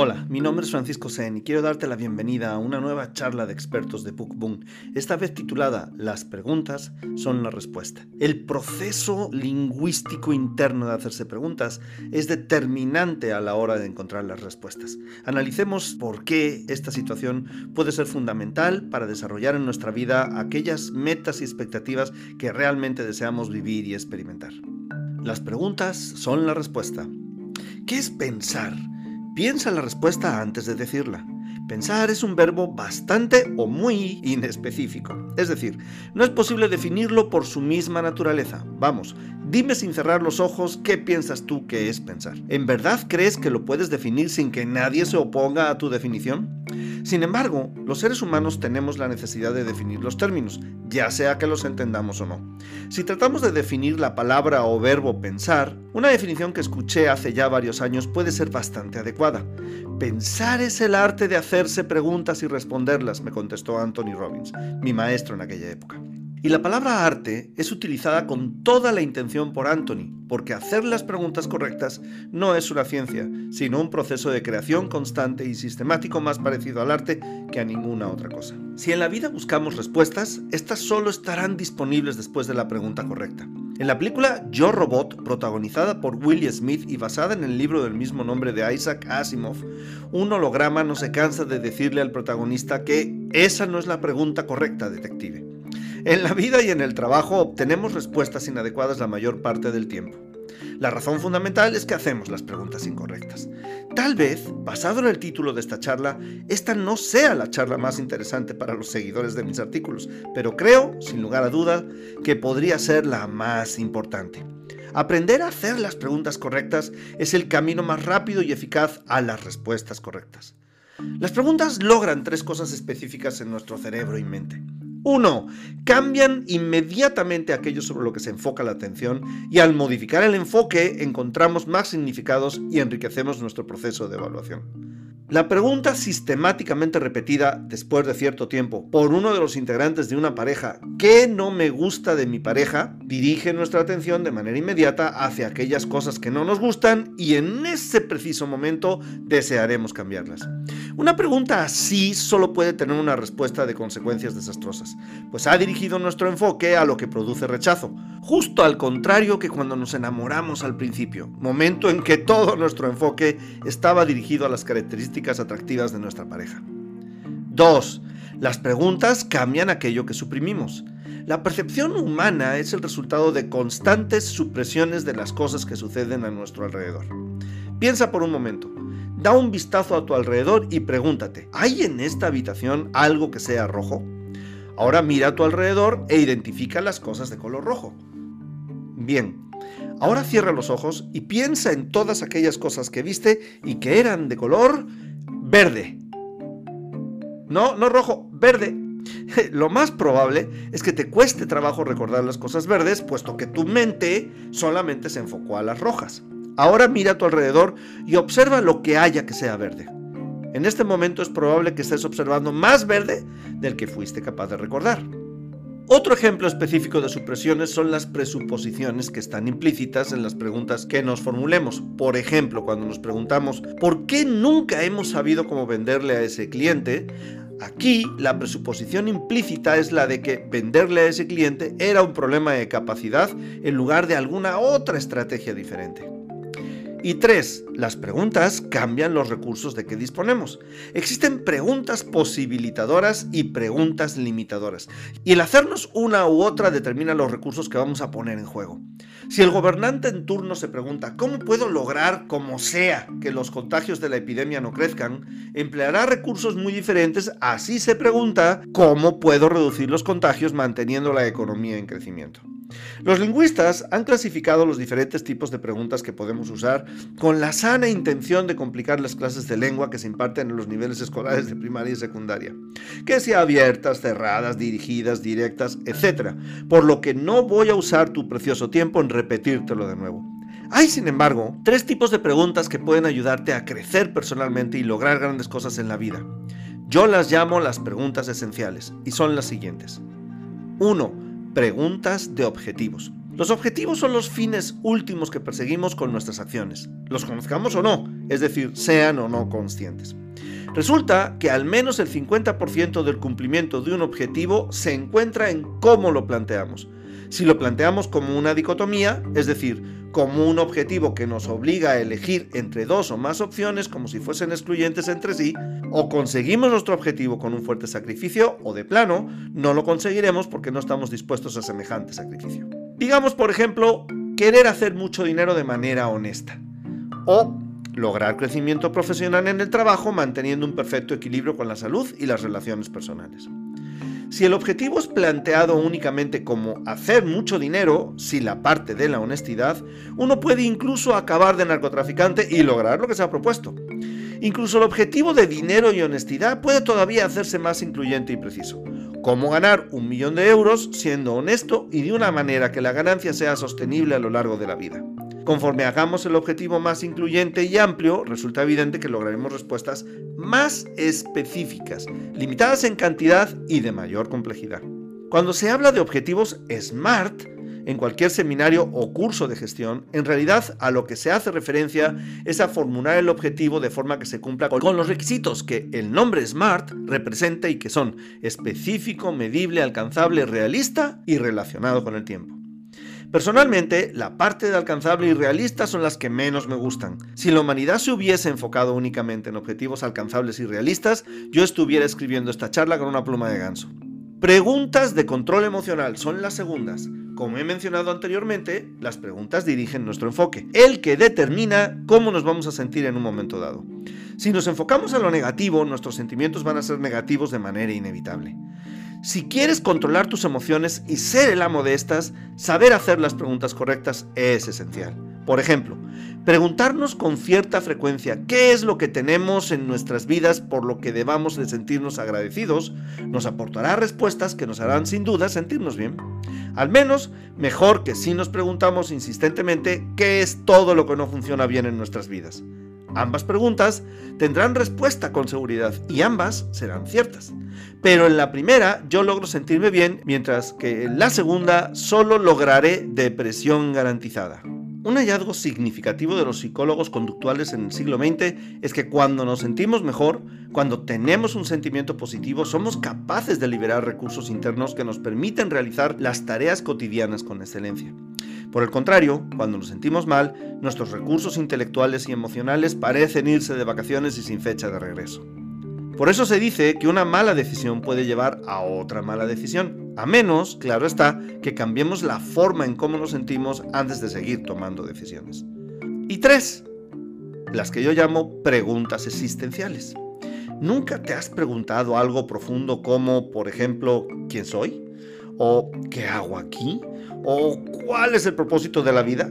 Hola, mi nombre es Francisco Sen y quiero darte la bienvenida a una nueva charla de expertos de PUCBOOM, esta vez titulada Las preguntas son la respuesta. El proceso lingüístico interno de hacerse preguntas es determinante a la hora de encontrar las respuestas. Analicemos por qué esta situación puede ser fundamental para desarrollar en nuestra vida aquellas metas y expectativas que realmente deseamos vivir y experimentar. Las preguntas son la respuesta. ¿Qué es pensar? Piensa la respuesta antes de decirla. Pensar es un verbo bastante o muy inespecífico. Es decir, no es posible definirlo por su misma naturaleza. Vamos, dime sin cerrar los ojos qué piensas tú que es pensar. ¿En verdad crees que lo puedes definir sin que nadie se oponga a tu definición? Sin embargo, los seres humanos tenemos la necesidad de definir los términos, ya sea que los entendamos o no. Si tratamos de definir la palabra o verbo pensar, una definición que escuché hace ya varios años puede ser bastante adecuada. Pensar es el arte de hacerse preguntas y responderlas, me contestó Anthony Robbins, mi maestro en aquella época. Y la palabra arte es utilizada con toda la intención por Anthony, porque hacer las preguntas correctas no es una ciencia, sino un proceso de creación constante y sistemático más parecido al arte que a ninguna otra cosa. Si en la vida buscamos respuestas, estas solo estarán disponibles después de la pregunta correcta. En la película Yo Robot, protagonizada por Will Smith y basada en el libro del mismo nombre de Isaac Asimov, un holograma no se cansa de decirle al protagonista que esa no es la pregunta correcta, detective. En la vida y en el trabajo obtenemos respuestas inadecuadas la mayor parte del tiempo. La razón fundamental es que hacemos las preguntas incorrectas. Tal vez, basado en el título de esta charla, esta no sea la charla más interesante para los seguidores de mis artículos, pero creo, sin lugar a duda, que podría ser la más importante. Aprender a hacer las preguntas correctas es el camino más rápido y eficaz a las respuestas correctas. Las preguntas logran tres cosas específicas en nuestro cerebro y mente. Uno, cambian inmediatamente aquello sobre lo que se enfoca la atención y al modificar el enfoque encontramos más significados y enriquecemos nuestro proceso de evaluación. La pregunta sistemáticamente repetida después de cierto tiempo por uno de los integrantes de una pareja ¿qué no me gusta de mi pareja? dirige nuestra atención de manera inmediata hacia aquellas cosas que no nos gustan y en ese preciso momento desearemos cambiarlas. Una pregunta así solo puede tener una respuesta de consecuencias desastrosas, pues ha dirigido nuestro enfoque a lo que produce rechazo, justo al contrario que cuando nos enamoramos al principio, momento en que todo nuestro enfoque estaba dirigido a las características atractivas de nuestra pareja. 2. Las preguntas cambian aquello que suprimimos. La percepción humana es el resultado de constantes supresiones de las cosas que suceden a nuestro alrededor. Piensa por un momento. Da un vistazo a tu alrededor y pregúntate, ¿hay en esta habitación algo que sea rojo? Ahora mira a tu alrededor e identifica las cosas de color rojo. Bien, ahora cierra los ojos y piensa en todas aquellas cosas que viste y que eran de color verde. No, no rojo, verde. Lo más probable es que te cueste trabajo recordar las cosas verdes, puesto que tu mente solamente se enfocó a las rojas. Ahora mira a tu alrededor y observa lo que haya que sea verde. En este momento es probable que estés observando más verde del que fuiste capaz de recordar. Otro ejemplo específico de supresiones son las presuposiciones que están implícitas en las preguntas que nos formulemos. Por ejemplo, cuando nos preguntamos ¿por qué nunca hemos sabido cómo venderle a ese cliente? Aquí la presuposición implícita es la de que venderle a ese cliente era un problema de capacidad en lugar de alguna otra estrategia diferente. Y tres, las preguntas cambian los recursos de que disponemos. Existen preguntas posibilitadoras y preguntas limitadoras. Y el hacernos una u otra determina los recursos que vamos a poner en juego. Si el gobernante en turno se pregunta cómo puedo lograr, como sea, que los contagios de la epidemia no crezcan, empleará recursos muy diferentes. Así se pregunta cómo puedo reducir los contagios manteniendo la economía en crecimiento. Los lingüistas han clasificado los diferentes tipos de preguntas que podemos usar con la sana intención de complicar las clases de lengua que se imparten en los niveles escolares de primaria y secundaria, que sean abiertas, cerradas, dirigidas, directas, etc. Por lo que no voy a usar tu precioso tiempo en repetírtelo de nuevo. Hay, sin embargo, tres tipos de preguntas que pueden ayudarte a crecer personalmente y lograr grandes cosas en la vida. Yo las llamo las preguntas esenciales y son las siguientes. 1 preguntas de objetivos. Los objetivos son los fines últimos que perseguimos con nuestras acciones. Los conozcamos o no, es decir, sean o no conscientes. Resulta que al menos el 50% del cumplimiento de un objetivo se encuentra en cómo lo planteamos. Si lo planteamos como una dicotomía, es decir, como un objetivo que nos obliga a elegir entre dos o más opciones como si fuesen excluyentes entre sí, o conseguimos nuestro objetivo con un fuerte sacrificio, o de plano, no lo conseguiremos porque no estamos dispuestos a semejante sacrificio. Digamos, por ejemplo, querer hacer mucho dinero de manera honesta, o lograr crecimiento profesional en el trabajo manteniendo un perfecto equilibrio con la salud y las relaciones personales. Si el objetivo es planteado únicamente como hacer mucho dinero, sin la parte de la honestidad, uno puede incluso acabar de narcotraficante y lograr lo que se ha propuesto. Incluso el objetivo de dinero y honestidad puede todavía hacerse más incluyente y preciso. Cómo ganar un millón de euros siendo honesto y de una manera que la ganancia sea sostenible a lo largo de la vida. Conforme hagamos el objetivo más incluyente y amplio, resulta evidente que lograremos respuestas más específicas, limitadas en cantidad y de mayor complejidad. Cuando se habla de objetivos SMART, en cualquier seminario o curso de gestión, en realidad a lo que se hace referencia es a formular el objetivo de forma que se cumpla con los requisitos que el nombre SMART representa y que son específico, medible, alcanzable, realista y relacionado con el tiempo. Personalmente, la parte de alcanzable y realista son las que menos me gustan. Si la humanidad se hubiese enfocado únicamente en objetivos alcanzables y realistas, yo estuviera escribiendo esta charla con una pluma de ganso. Preguntas de control emocional son las segundas. Como he mencionado anteriormente, las preguntas dirigen nuestro enfoque, el que determina cómo nos vamos a sentir en un momento dado. Si nos enfocamos a lo negativo, nuestros sentimientos van a ser negativos de manera inevitable. Si quieres controlar tus emociones y ser el amo de estas, saber hacer las preguntas correctas es esencial. Por ejemplo, preguntarnos con cierta frecuencia qué es lo que tenemos en nuestras vidas por lo que debamos de sentirnos agradecidos nos aportará respuestas que nos harán sin duda sentirnos bien. Al menos mejor que si nos preguntamos insistentemente qué es todo lo que no funciona bien en nuestras vidas. Ambas preguntas tendrán respuesta con seguridad y ambas serán ciertas. Pero en la primera yo logro sentirme bien, mientras que en la segunda solo lograré depresión garantizada. Un hallazgo significativo de los psicólogos conductuales en el siglo XX es que cuando nos sentimos mejor, cuando tenemos un sentimiento positivo, somos capaces de liberar recursos internos que nos permiten realizar las tareas cotidianas con excelencia. Por el contrario, cuando nos sentimos mal, nuestros recursos intelectuales y emocionales parecen irse de vacaciones y sin fecha de regreso. Por eso se dice que una mala decisión puede llevar a otra mala decisión, a menos, claro está, que cambiemos la forma en cómo nos sentimos antes de seguir tomando decisiones. Y tres, las que yo llamo preguntas existenciales. ¿Nunca te has preguntado algo profundo como, por ejemplo, ¿quién soy? ¿O qué hago aquí? ¿O cuál es el propósito de la vida?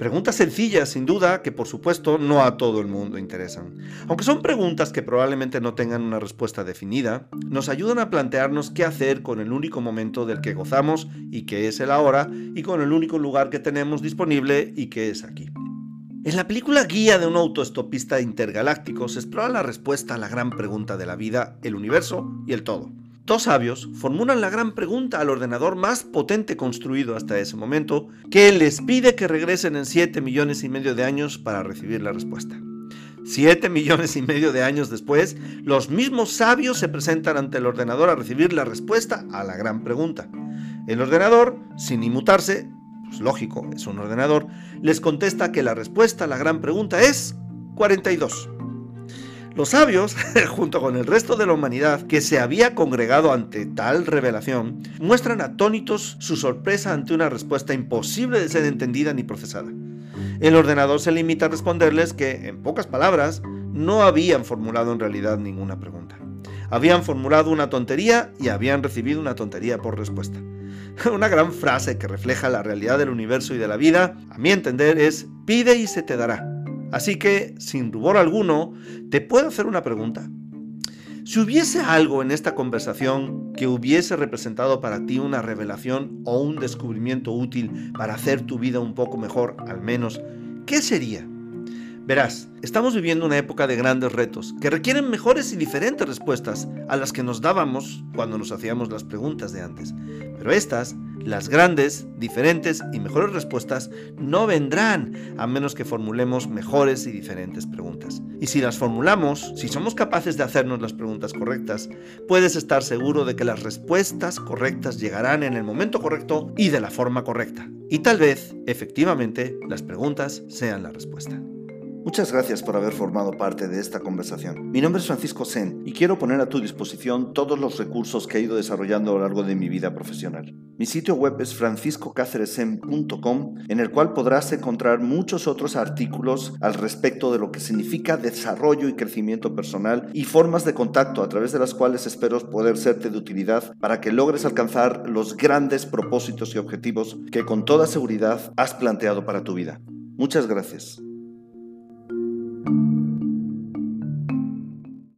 Preguntas sencillas, sin duda, que por supuesto no a todo el mundo interesan. Aunque son preguntas que probablemente no tengan una respuesta definida, nos ayudan a plantearnos qué hacer con el único momento del que gozamos y que es el ahora, y con el único lugar que tenemos disponible y que es aquí. En la película Guía de un autoestopista intergaláctico se explora la respuesta a la gran pregunta de la vida, el universo y el todo. Dos sabios formulan la gran pregunta al ordenador más potente construido hasta ese momento, que les pide que regresen en 7 millones y medio de años para recibir la respuesta. 7 millones y medio de años después, los mismos sabios se presentan ante el ordenador a recibir la respuesta a la gran pregunta. El ordenador, sin inmutarse, pues lógico, es un ordenador, les contesta que la respuesta a la gran pregunta es 42. Los sabios, junto con el resto de la humanidad que se había congregado ante tal revelación, muestran atónitos su sorpresa ante una respuesta imposible de ser entendida ni procesada. El ordenador se limita a responderles que, en pocas palabras, no habían formulado en realidad ninguna pregunta. Habían formulado una tontería y habían recibido una tontería por respuesta. Una gran frase que refleja la realidad del universo y de la vida, a mi entender, es pide y se te dará. Así que, sin rubor alguno, te puedo hacer una pregunta. Si hubiese algo en esta conversación que hubiese representado para ti una revelación o un descubrimiento útil para hacer tu vida un poco mejor, al menos, ¿qué sería? Verás, estamos viviendo una época de grandes retos que requieren mejores y diferentes respuestas a las que nos dábamos cuando nos hacíamos las preguntas de antes. Pero estas, las grandes, diferentes y mejores respuestas, no vendrán a menos que formulemos mejores y diferentes preguntas. Y si las formulamos, si somos capaces de hacernos las preguntas correctas, puedes estar seguro de que las respuestas correctas llegarán en el momento correcto y de la forma correcta. Y tal vez, efectivamente, las preguntas sean la respuesta. Muchas gracias por haber formado parte de esta conversación. Mi nombre es Francisco Sen y quiero poner a tu disposición todos los recursos que he ido desarrollando a lo largo de mi vida profesional. Mi sitio web es franciscocáceresen.com en el cual podrás encontrar muchos otros artículos al respecto de lo que significa desarrollo y crecimiento personal y formas de contacto a través de las cuales espero poder serte de utilidad para que logres alcanzar los grandes propósitos y objetivos que con toda seguridad has planteado para tu vida. Muchas gracias.